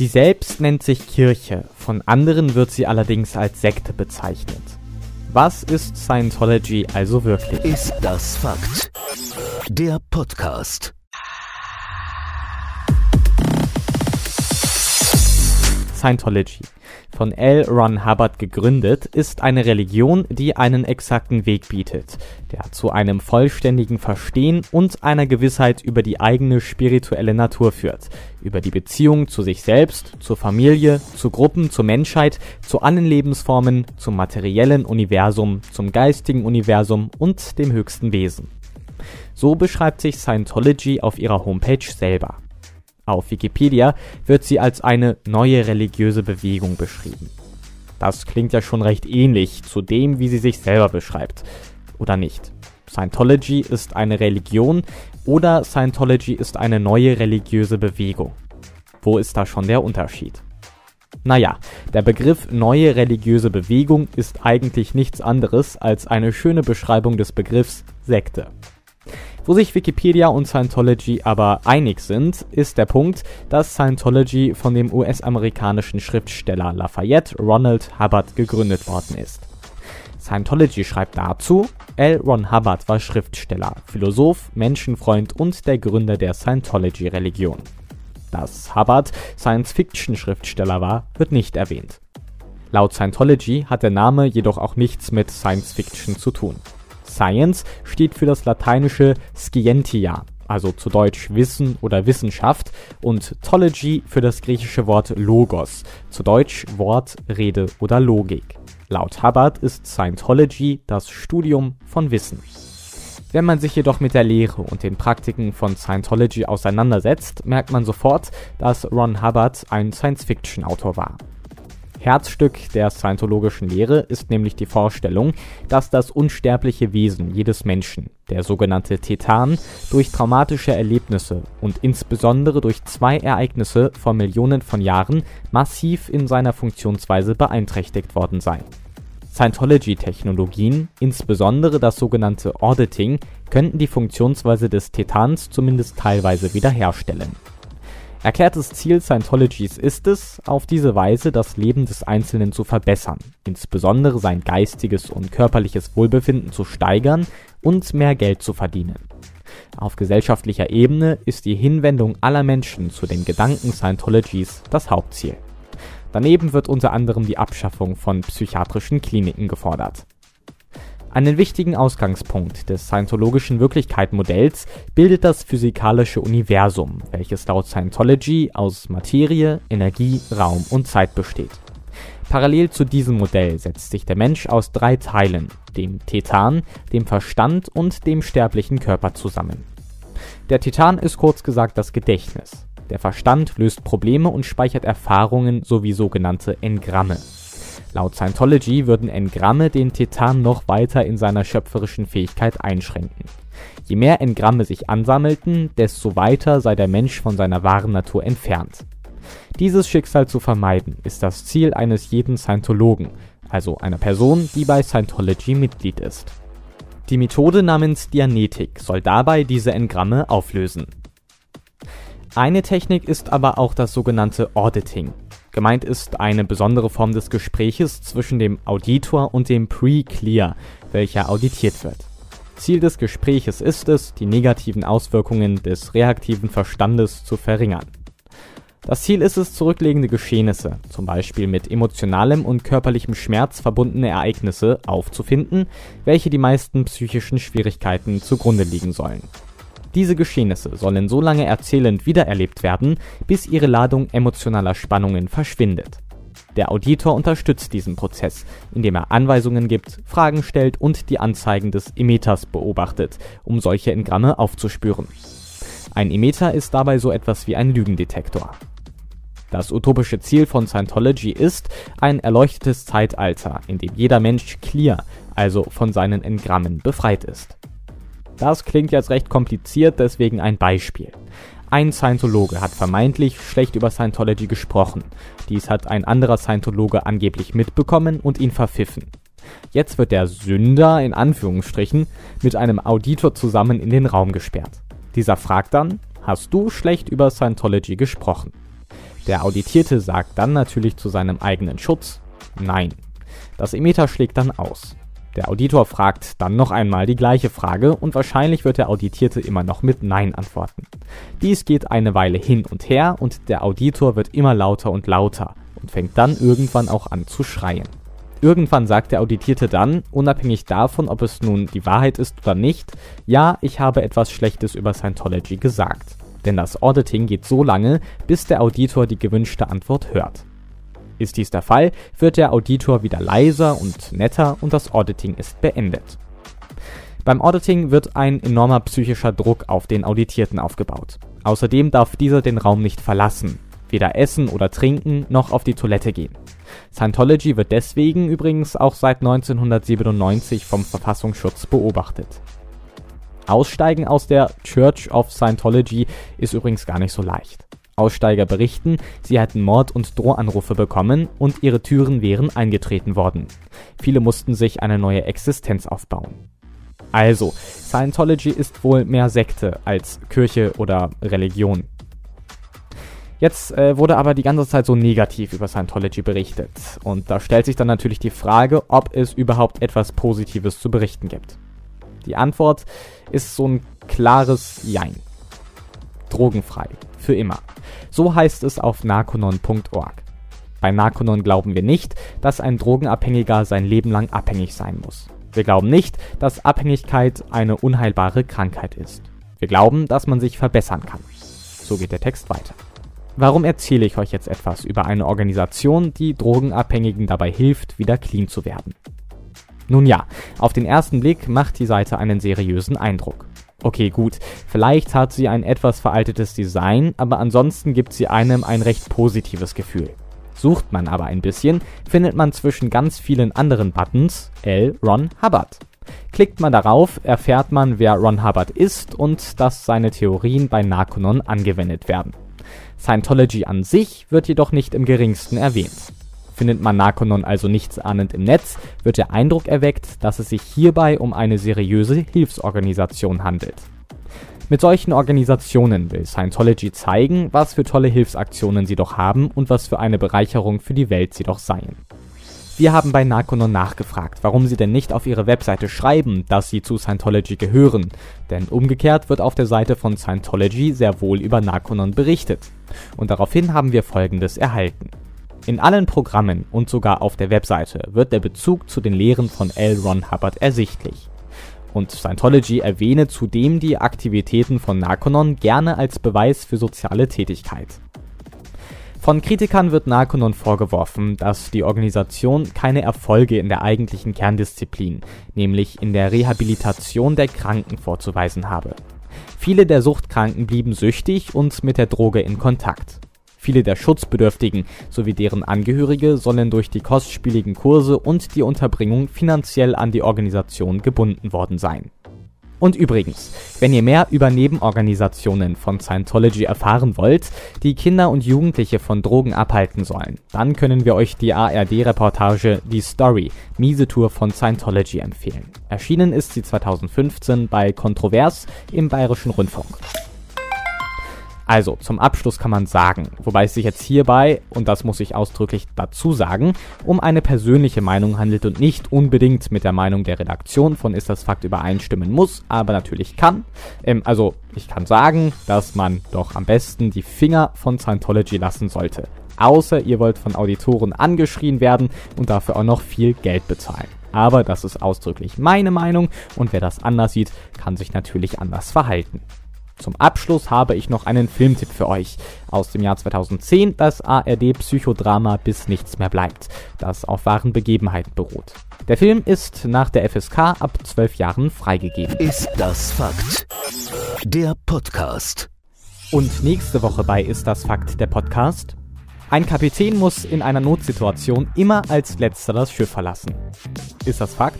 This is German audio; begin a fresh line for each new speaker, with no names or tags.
Sie selbst nennt sich Kirche, von anderen wird sie allerdings als Sekte bezeichnet. Was ist Scientology also wirklich?
Ist das Fakt? Der Podcast.
Scientology, von L. Ron Hubbard gegründet, ist eine Religion, die einen exakten Weg bietet, der zu einem vollständigen Verstehen und einer Gewissheit über die eigene spirituelle Natur führt, über die Beziehung zu sich selbst, zur Familie, zu Gruppen, zur Menschheit, zu allen Lebensformen, zum materiellen Universum, zum geistigen Universum und dem höchsten Wesen. So beschreibt sich Scientology auf ihrer Homepage selber. Auf Wikipedia wird sie als eine neue religiöse Bewegung beschrieben. Das klingt ja schon recht ähnlich zu dem, wie sie sich selber beschreibt. Oder nicht? Scientology ist eine Religion oder Scientology ist eine neue religiöse Bewegung. Wo ist da schon der Unterschied? Naja, der Begriff neue religiöse Bewegung ist eigentlich nichts anderes als eine schöne Beschreibung des Begriffs Sekte. Wo sich Wikipedia und Scientology aber einig sind, ist der Punkt, dass Scientology von dem US-amerikanischen Schriftsteller Lafayette Ronald Hubbard gegründet worden ist. Scientology schreibt dazu, L. Ron Hubbard war Schriftsteller, Philosoph, Menschenfreund und der Gründer der Scientology-Religion. Dass Hubbard Science-Fiction-Schriftsteller war, wird nicht erwähnt. Laut Scientology hat der Name jedoch auch nichts mit Science Fiction zu tun. Science steht für das lateinische Scientia, also zu Deutsch Wissen oder Wissenschaft, und Tology für das griechische Wort Logos, zu Deutsch Wort, Rede oder Logik. Laut Hubbard ist Scientology das Studium von Wissen. Wenn man sich jedoch mit der Lehre und den Praktiken von Scientology auseinandersetzt, merkt man sofort, dass Ron Hubbard ein Science-Fiction-Autor war. Herzstück der scientologischen Lehre ist nämlich die Vorstellung, dass das unsterbliche Wesen jedes Menschen, der sogenannte Tetan, durch traumatische Erlebnisse und insbesondere durch zwei Ereignisse vor Millionen von Jahren massiv in seiner Funktionsweise beeinträchtigt worden sei. Scientology-Technologien, insbesondere das sogenannte Auditing, könnten die Funktionsweise des Tetans zumindest teilweise wiederherstellen Erklärtes Ziel Scientologys ist es, auf diese Weise das Leben des Einzelnen zu verbessern, insbesondere sein geistiges und körperliches Wohlbefinden zu steigern und mehr Geld zu verdienen. Auf gesellschaftlicher Ebene ist die Hinwendung aller Menschen zu den Gedanken Scientologys das Hauptziel. Daneben wird unter anderem die Abschaffung von psychiatrischen Kliniken gefordert einen wichtigen Ausgangspunkt des scientologischen Wirklichkeitsmodells bildet das physikalische Universum, welches laut Scientology aus Materie, Energie, Raum und Zeit besteht. Parallel zu diesem Modell setzt sich der Mensch aus drei Teilen, dem Tetan, dem Verstand und dem sterblichen Körper zusammen. Der Titan ist kurz gesagt das Gedächtnis. Der Verstand löst Probleme und speichert Erfahrungen sowie sogenannte Engramme Laut Scientology würden Engramme den Titan noch weiter in seiner schöpferischen Fähigkeit einschränken. Je mehr Engramme sich ansammelten, desto weiter sei der Mensch von seiner wahren Natur entfernt. Dieses Schicksal zu vermeiden, ist das Ziel eines jeden Scientologen, also einer Person, die bei Scientology Mitglied ist. Die Methode namens Dianetik soll dabei diese Engramme auflösen. Eine Technik ist aber auch das sogenannte Auditing. Gemeint ist eine besondere Form des Gespräches zwischen dem Auditor und dem Pre-Clear, welcher auditiert wird. Ziel des Gespräches ist es, die negativen Auswirkungen des reaktiven Verstandes zu verringern. Das Ziel ist es, zurückliegende Geschehnisse, zum Beispiel mit emotionalem und körperlichem Schmerz verbundene Ereignisse, aufzufinden, welche die meisten psychischen Schwierigkeiten zugrunde liegen sollen diese Geschehnisse sollen so lange erzählend wiedererlebt werden, bis ihre Ladung emotionaler Spannungen verschwindet. Der Auditor unterstützt diesen Prozess, indem er Anweisungen gibt, Fragen stellt und die Anzeigen des Emeters beobachtet, um solche Engramme aufzuspüren. Ein Emeter ist dabei so etwas wie ein Lügendetektor. Das utopische Ziel von Scientology ist ein erleuchtetes Zeitalter, in dem jeder Mensch clear, also von seinen Engrammen befreit ist. Das klingt jetzt recht kompliziert, deswegen ein Beispiel. Ein Scientologe hat vermeintlich schlecht über Scientology gesprochen. Dies hat ein anderer Scientologe angeblich mitbekommen und ihn verpfiffen. Jetzt wird der Sünder in Anführungsstrichen mit einem Auditor zusammen in den Raum gesperrt. Dieser fragt dann, hast du schlecht über Scientology gesprochen? Der Auditierte sagt dann natürlich zu seinem eigenen Schutz Nein. Das Emitter schlägt dann aus. Der Auditor fragt dann noch einmal die gleiche Frage und wahrscheinlich wird der Auditierte immer noch mit Nein antworten. Dies geht eine Weile hin und her und der Auditor wird immer lauter und lauter und fängt dann irgendwann auch an zu schreien. Irgendwann sagt der Auditierte dann, unabhängig davon, ob es nun die Wahrheit ist oder nicht, ja, ich habe etwas Schlechtes über Scientology gesagt. Denn das Auditing geht so lange, bis der Auditor die gewünschte Antwort hört. Ist dies der Fall, wird der Auditor wieder leiser und netter und das Auditing ist beendet. Beim Auditing wird ein enormer psychischer Druck auf den Auditierten aufgebaut. Außerdem darf dieser den Raum nicht verlassen, weder essen oder trinken noch auf die Toilette gehen. Scientology wird deswegen übrigens auch seit 1997 vom Verfassungsschutz beobachtet. Aussteigen aus der Church of Scientology ist übrigens gar nicht so leicht. Aussteiger berichten, sie hätten Mord- und Drohanrufe bekommen und ihre Türen wären eingetreten worden. Viele mussten sich eine neue Existenz aufbauen. Also, Scientology ist wohl mehr Sekte als Kirche oder Religion. Jetzt äh, wurde aber die ganze Zeit so negativ über Scientology berichtet. Und da stellt sich dann natürlich die Frage, ob es überhaupt etwas Positives zu berichten gibt. Die Antwort ist so ein klares Jein. Drogenfrei. Für immer. So heißt es auf narconon.org. Bei Narconon glauben wir nicht, dass ein Drogenabhängiger sein Leben lang abhängig sein muss. Wir glauben nicht, dass Abhängigkeit eine unheilbare Krankheit ist. Wir glauben, dass man sich verbessern kann. So geht der Text weiter. Warum erzähle ich euch jetzt etwas über eine Organisation, die Drogenabhängigen dabei hilft, wieder clean zu werden? Nun ja, auf den ersten Blick macht die Seite einen seriösen Eindruck. Okay, gut, vielleicht hat sie ein etwas veraltetes Design, aber ansonsten gibt sie einem ein recht positives Gefühl. Sucht man aber ein bisschen, findet man zwischen ganz vielen anderen Buttons L. Ron Hubbard. Klickt man darauf, erfährt man, wer Ron Hubbard ist und dass seine Theorien bei Narconon angewendet werden. Scientology an sich wird jedoch nicht im geringsten erwähnt. Findet man Narconon also nichtsahnend im Netz, wird der Eindruck erweckt, dass es sich hierbei um eine seriöse Hilfsorganisation handelt. Mit solchen Organisationen will Scientology zeigen, was für tolle Hilfsaktionen sie doch haben und was für eine Bereicherung für die Welt sie doch seien. Wir haben bei Narconon nachgefragt, warum sie denn nicht auf ihre Webseite schreiben, dass sie zu Scientology gehören, denn umgekehrt wird auf der Seite von Scientology sehr wohl über Narconon berichtet. Und daraufhin haben wir folgendes erhalten. In allen Programmen und sogar auf der Webseite wird der Bezug zu den Lehren von L. Ron Hubbard ersichtlich. Und Scientology erwähne zudem die Aktivitäten von Narconon gerne als Beweis für soziale Tätigkeit. Von Kritikern wird Narconon vorgeworfen, dass die Organisation keine Erfolge in der eigentlichen Kerndisziplin, nämlich in der Rehabilitation der Kranken vorzuweisen habe. Viele der Suchtkranken blieben süchtig und mit der Droge in Kontakt. Viele der Schutzbedürftigen sowie deren Angehörige sollen durch die kostspieligen Kurse und die Unterbringung finanziell an die Organisation gebunden worden sein und übrigens, wenn ihr mehr über Nebenorganisationen von Scientology erfahren wollt, die Kinder und Jugendliche von Drogen abhalten sollen, dann können wir euch die ARD-Reportage Die Story, miese Tour von Scientology empfehlen. Erschienen ist sie 2015 bei Kontrovers im Bayerischen Rundfunk. Also, zum Abschluss kann man sagen, wobei es sich jetzt hierbei, und das muss ich ausdrücklich dazu sagen, um eine persönliche Meinung handelt und nicht unbedingt mit der Meinung der Redaktion von Ist das Fakt übereinstimmen muss, aber natürlich kann. Ähm, also, ich kann sagen, dass man doch am besten die Finger von Scientology lassen sollte. Außer ihr wollt von Auditoren angeschrien werden und dafür auch noch viel Geld bezahlen. Aber das ist ausdrücklich meine Meinung und wer das anders sieht, kann sich natürlich anders verhalten. Zum Abschluss habe ich noch einen Filmtipp für euch. Aus dem Jahr 2010 das ARD-Psychodrama Bis nichts mehr bleibt, das auf wahren Begebenheiten beruht. Der Film ist nach der FSK ab 12 Jahren freigegeben.
Ist das Fakt? Der Podcast.
Und nächste Woche bei Ist das Fakt der Podcast? Ein Kapitän muss in einer Notsituation immer als letzter das Schiff verlassen. Ist das Fakt?